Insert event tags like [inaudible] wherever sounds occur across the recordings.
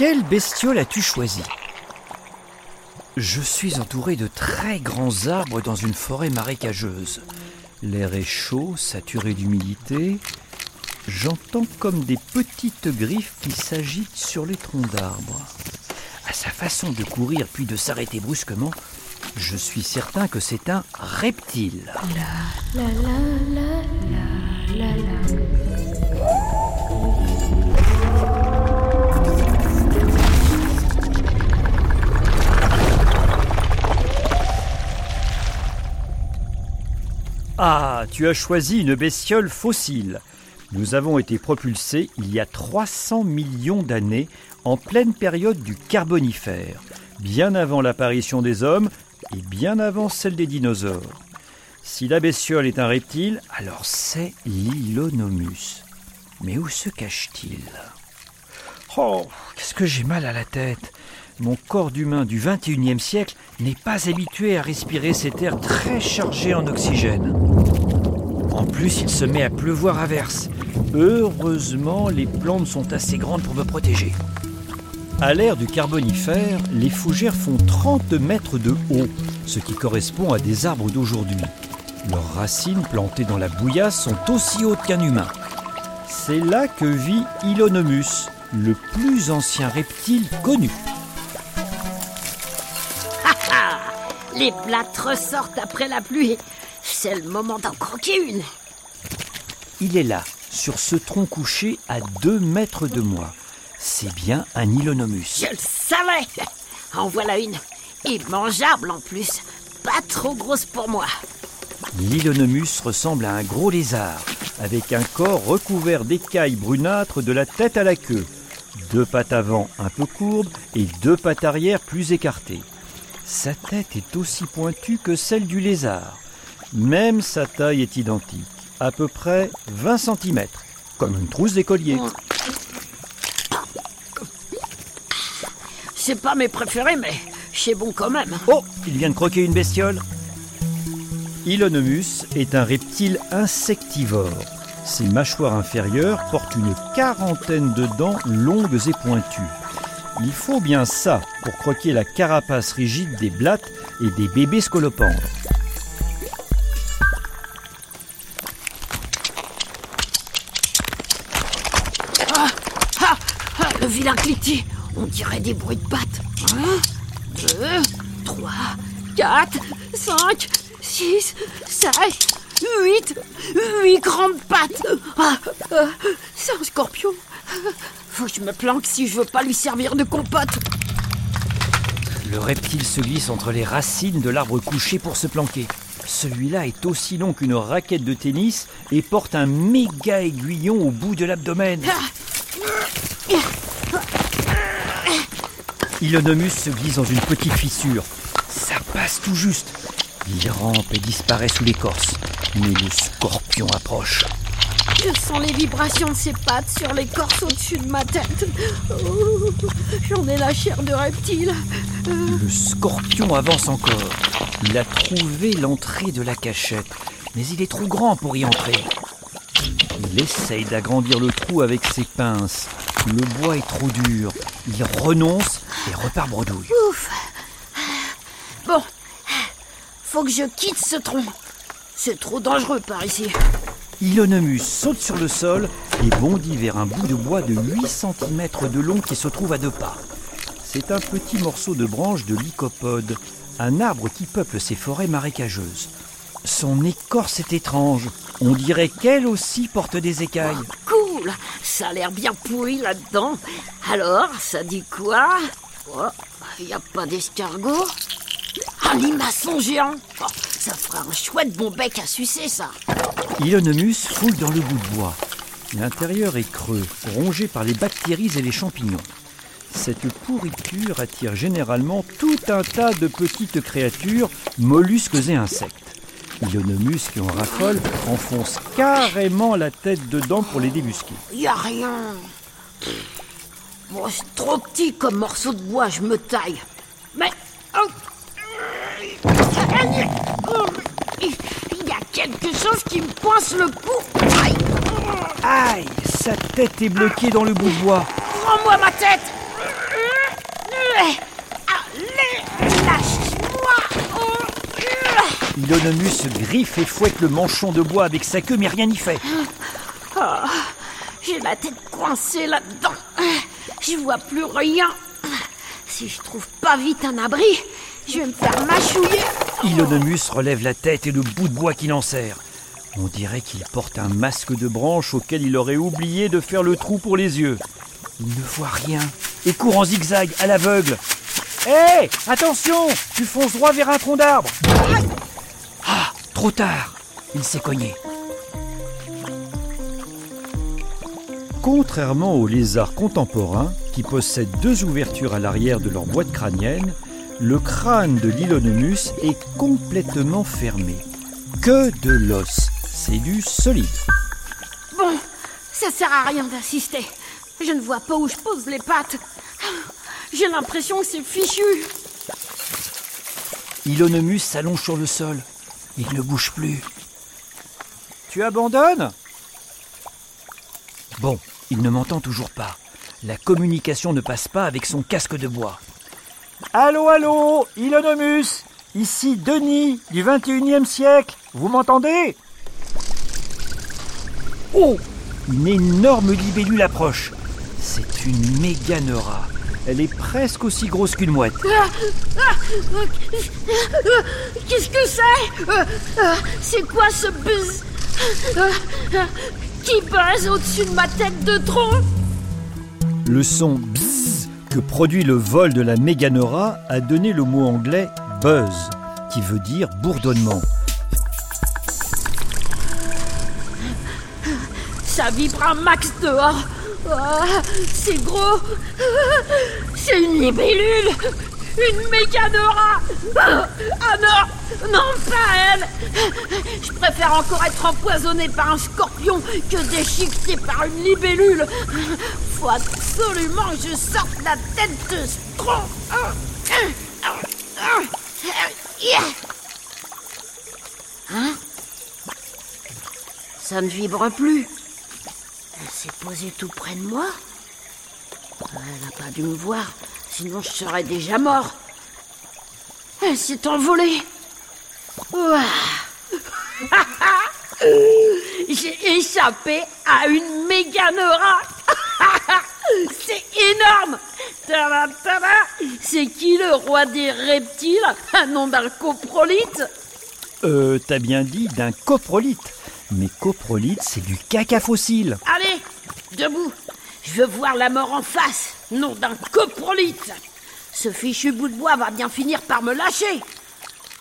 Quelle bestiole as-tu choisi Je suis entouré de très grands arbres dans une forêt marécageuse. L'air est chaud, saturé d'humidité. J'entends comme des petites griffes qui s'agitent sur les troncs d'arbres. À sa façon de courir puis de s'arrêter brusquement, je suis certain que c'est un reptile. Ah, tu as choisi une bestiole fossile. Nous avons été propulsés il y a 300 millions d'années en pleine période du Carbonifère, bien avant l'apparition des hommes et bien avant celle des dinosaures. Si la bestiole est un reptile, alors c'est l'Ilonomus. Mais où se cache-t-il? Oh, qu'est-ce que j'ai mal à la tête? Mon corps d'humain du 21e siècle n'est pas habitué à respirer cet air très chargé en oxygène. Plus, il se met à pleuvoir à verse. Heureusement, les plantes sont assez grandes pour me protéger. À l'ère du Carbonifère, les fougères font 30 mètres de haut, ce qui correspond à des arbres d'aujourd'hui. Leurs racines plantées dans la bouillasse sont aussi hautes qu'un humain. C'est là que vit Ilonomus, le plus ancien reptile connu. Les blattes ressortent après la pluie. C'est le moment d'en croquer une. Il est là, sur ce tronc couché à 2 mètres de moi. C'est bien un Ilonomus. Je le savais. En voilà une. Et mangeable en plus. Pas trop grosse pour moi. L'Ilonomus ressemble à un gros lézard, avec un corps recouvert d'écailles brunâtres de la tête à la queue. Deux pattes avant un peu courbes et deux pattes arrière plus écartées. Sa tête est aussi pointue que celle du lézard. Même sa taille est identique, à peu près 20 cm, comme une trousse d'écolier. C'est pas mes préférés, mais c'est bon quand même. Oh, il vient de croquer une bestiole. Ilonomus est un reptile insectivore. Ses mâchoires inférieures portent une quarantaine de dents longues et pointues. Il faut bien ça pour croquer la carapace rigide des blattes et des bébés scolopendres. Le vilain cliquetis. On dirait des bruits de pattes. Un, deux, trois, quatre, cinq, six, sept, huit. Huit grandes pattes. Ah, euh, c'est un scorpion. Faut que je me planque si je veux pas lui servir de compote. Le reptile se glisse entre les racines de l'arbre couché pour se planquer. Celui-là est aussi long qu'une raquette de tennis et porte un méga aiguillon au bout de l'abdomen. Ilonomus se glisse dans une petite fissure. Ça passe tout juste. Il rampe et disparaît sous l'écorce. Mais le scorpion approche. Je sens les vibrations de ses pattes sur l'écorce au-dessus de ma tête. Oh, J'en ai la chair de reptile. Le scorpion avance encore. Il a trouvé l'entrée de la cachette, mais il est trop grand pour y entrer. Il essaye d'agrandir le trou avec ses pinces. Le bois est trop dur. Il renonce et repart bredouille. Ouf. Bon, faut que je quitte ce tronc. C'est trop dangereux par ici. Ilonomus saute sur le sol et bondit vers un bout de bois de 8 cm de long qui se trouve à deux pas. C'est un petit morceau de branche de lycopode, un arbre qui peuple ces forêts marécageuses. Son écorce est étrange. On dirait qu'elle aussi porte des écailles. Cool, ça a l'air bien pourri là-dedans. Alors, ça dit quoi? Oh, y a pas d'escargot Un limaçon géant Oh, Ça fera un chouette bon bec à sucer, ça. Ilonomus foule dans le bout de bois. L'intérieur est creux, rongé par les bactéries et les champignons. Cette pourriture attire généralement tout un tas de petites créatures, mollusques et insectes. Ilonomus, qui en raffole, enfonce carrément la tête dedans pour les débusquer. Y a rien. C'est trop petit comme morceau de bois, je me taille. Mais. Oh. Il y a quelque chose qui me poince le cou. Aïe. Sa tête est bloquée dans le bout de bois. Prends-moi ma tête. Allez, lâche-moi. L'onomus griffe et fouette le manchon de bois avec sa queue, mais rien n'y fait. Ah, j'ai la tête coincée là-dedans. Je vois plus rien. Si je trouve pas vite un abri, je vais me faire mâchouiller. Ilonomus relève la tête et le bout de bois qui serre. On dirait qu'il porte un masque de branche auquel il aurait oublié de faire le trou pour les yeux. Il ne voit rien et court en zigzag à l'aveugle. Hé Attention Tu fonces droit vers un tronc d'arbre Ah Trop tard Il s'est cogné. Contrairement aux lézards contemporains, qui possèdent deux ouvertures à l'arrière de leur boîte crânienne, le crâne de l'Ilonomus est complètement fermé. Que de l'os, c'est du solide. Bon, ça sert à rien d'insister. Je ne vois pas où je pose les pattes. J'ai l'impression que c'est fichu. Ilonomus s'allonge sur le sol. Il ne bouge plus. Tu abandonnes? Bon, il ne m'entend toujours pas. La communication ne passe pas avec son casque de bois. Allô, allô, Ilonomus Ici Denis, du 21e siècle. Vous m'entendez? Oh Une énorme libellule approche. C'est une méganeura. Elle est presque aussi grosse qu'une mouette. Qu'est-ce que c'est? Euh, euh, C'est quoi ce buzz? Euh, Qui buzz au-dessus de ma tête de tronc Le son bzzz que produit le vol de la méganora a donné le mot anglais buzz, qui veut dire bourdonnement. Ça vibre un max dehors. Ah, c'est gros. C'est une libellule. Une méganora. Ah non, non pas elle. Je préfère encore être empoisonné par un scorpion que déchiqueté par une libellule. Faut absolument que je sorte la tête de ce tronc. Hein? Ça ne vibre plus. Elle s'est posée tout près de moi. Elle n'a pas dû me voir, sinon je serais déjà mort. Elle s'est envolée. [laughs] J'ai échappé à une méganora. [laughs] C'est énorme. C'est qui le roi des reptiles Un nom d'un coprolite? Euh, t'as bien dit d'un coprolite. Mais coprolite, c'est du caca fossile. Allez, debout. Je veux voir la mort en face, nom d'un coprolite. Ce fichu bout de bois va bien finir par me lâcher.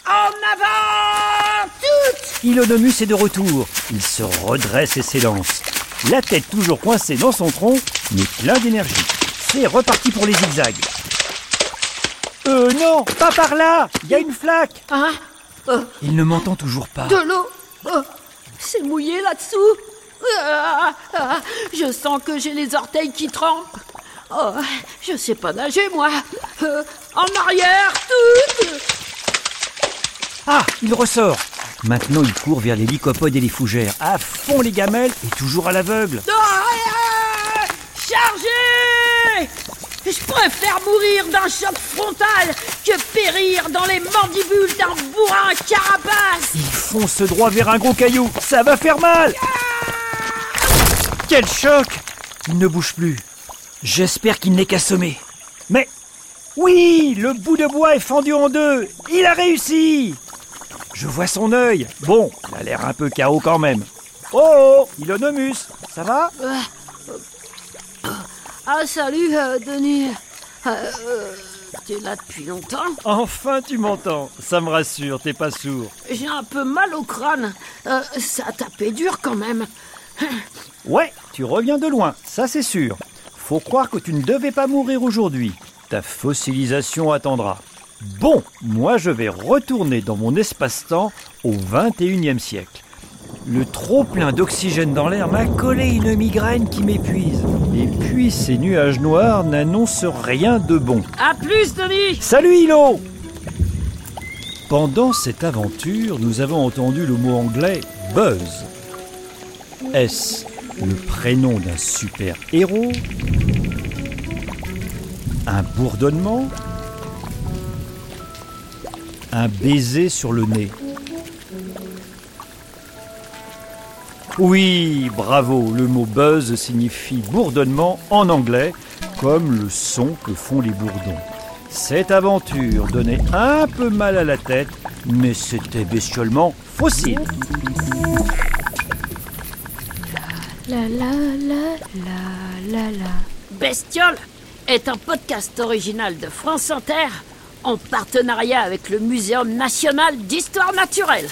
En avant toutes Ilonomus est de retour. Il se redresse et s'élance. La tête toujours coincée dans son tronc, mais plein d'énergie. C'est reparti pour les zigzags. Euh, non, pas par là Il y a une flaque Hein Euh, Il ne m'entend toujours pas. De l'eau Euh, C'est mouillé là-dessous Ah, ah, Je sens que j'ai les orteils qui trempent. Oh, je sais pas nager, moi. Euh, en arrière, toutes Ah, il ressort Maintenant, il court vers les lycopodes et les fougères, à fond les gamelles et toujours à l'aveugle. Ah, Chargez Je préfère mourir d'un choc frontal que périr dans les mandibules d'un bourrin carapace Il fonce droit vers un gros caillou. Ça va faire mal Quel choc Il ne bouge plus. J'espère qu'il n'est qu'assommé. Mais oui, le bout de bois est fendu en deux. Il a réussi Je vois son œil. Bon, il a l'air un peu chaos quand même. Oh, oh Ilonomus, ça va? Ah, salut, euh, Denis. Euh, euh, T'es là depuis longtemps? Enfin, tu m'entends. Ça me rassure, t'es pas sourd. J'ai un peu mal au crâne. Euh, ça a tapé dur quand même. [laughs] Ouais, tu reviens de loin, ça c'est sûr. Faut croire que tu ne devais pas mourir aujourd'hui. Ta fossilisation attendra. Bon, moi je vais retourner dans mon espace-temps au 21e siècle. Le trop plein d'oxygène dans l'air m'a collé une migraine qui m'épuise. Et puis ces nuages noirs n'annoncent rien de bon. À plus, Denis Salut Hilo Pendant cette aventure, nous avons entendu le mot anglais buzz. Est-ce le prénom d'un super-héros Un bourdonnement Un baiser sur le nez Oui, bravo, le mot buzz signifie bourdonnement en anglais, comme le son que font les bourdons. Cette aventure donnait un peu mal à la tête, mais c'était bestiolement fossile. La la la la la la. Bestiole est un podcast original de France Inter en partenariat avec le Muséum national d'histoire naturelle.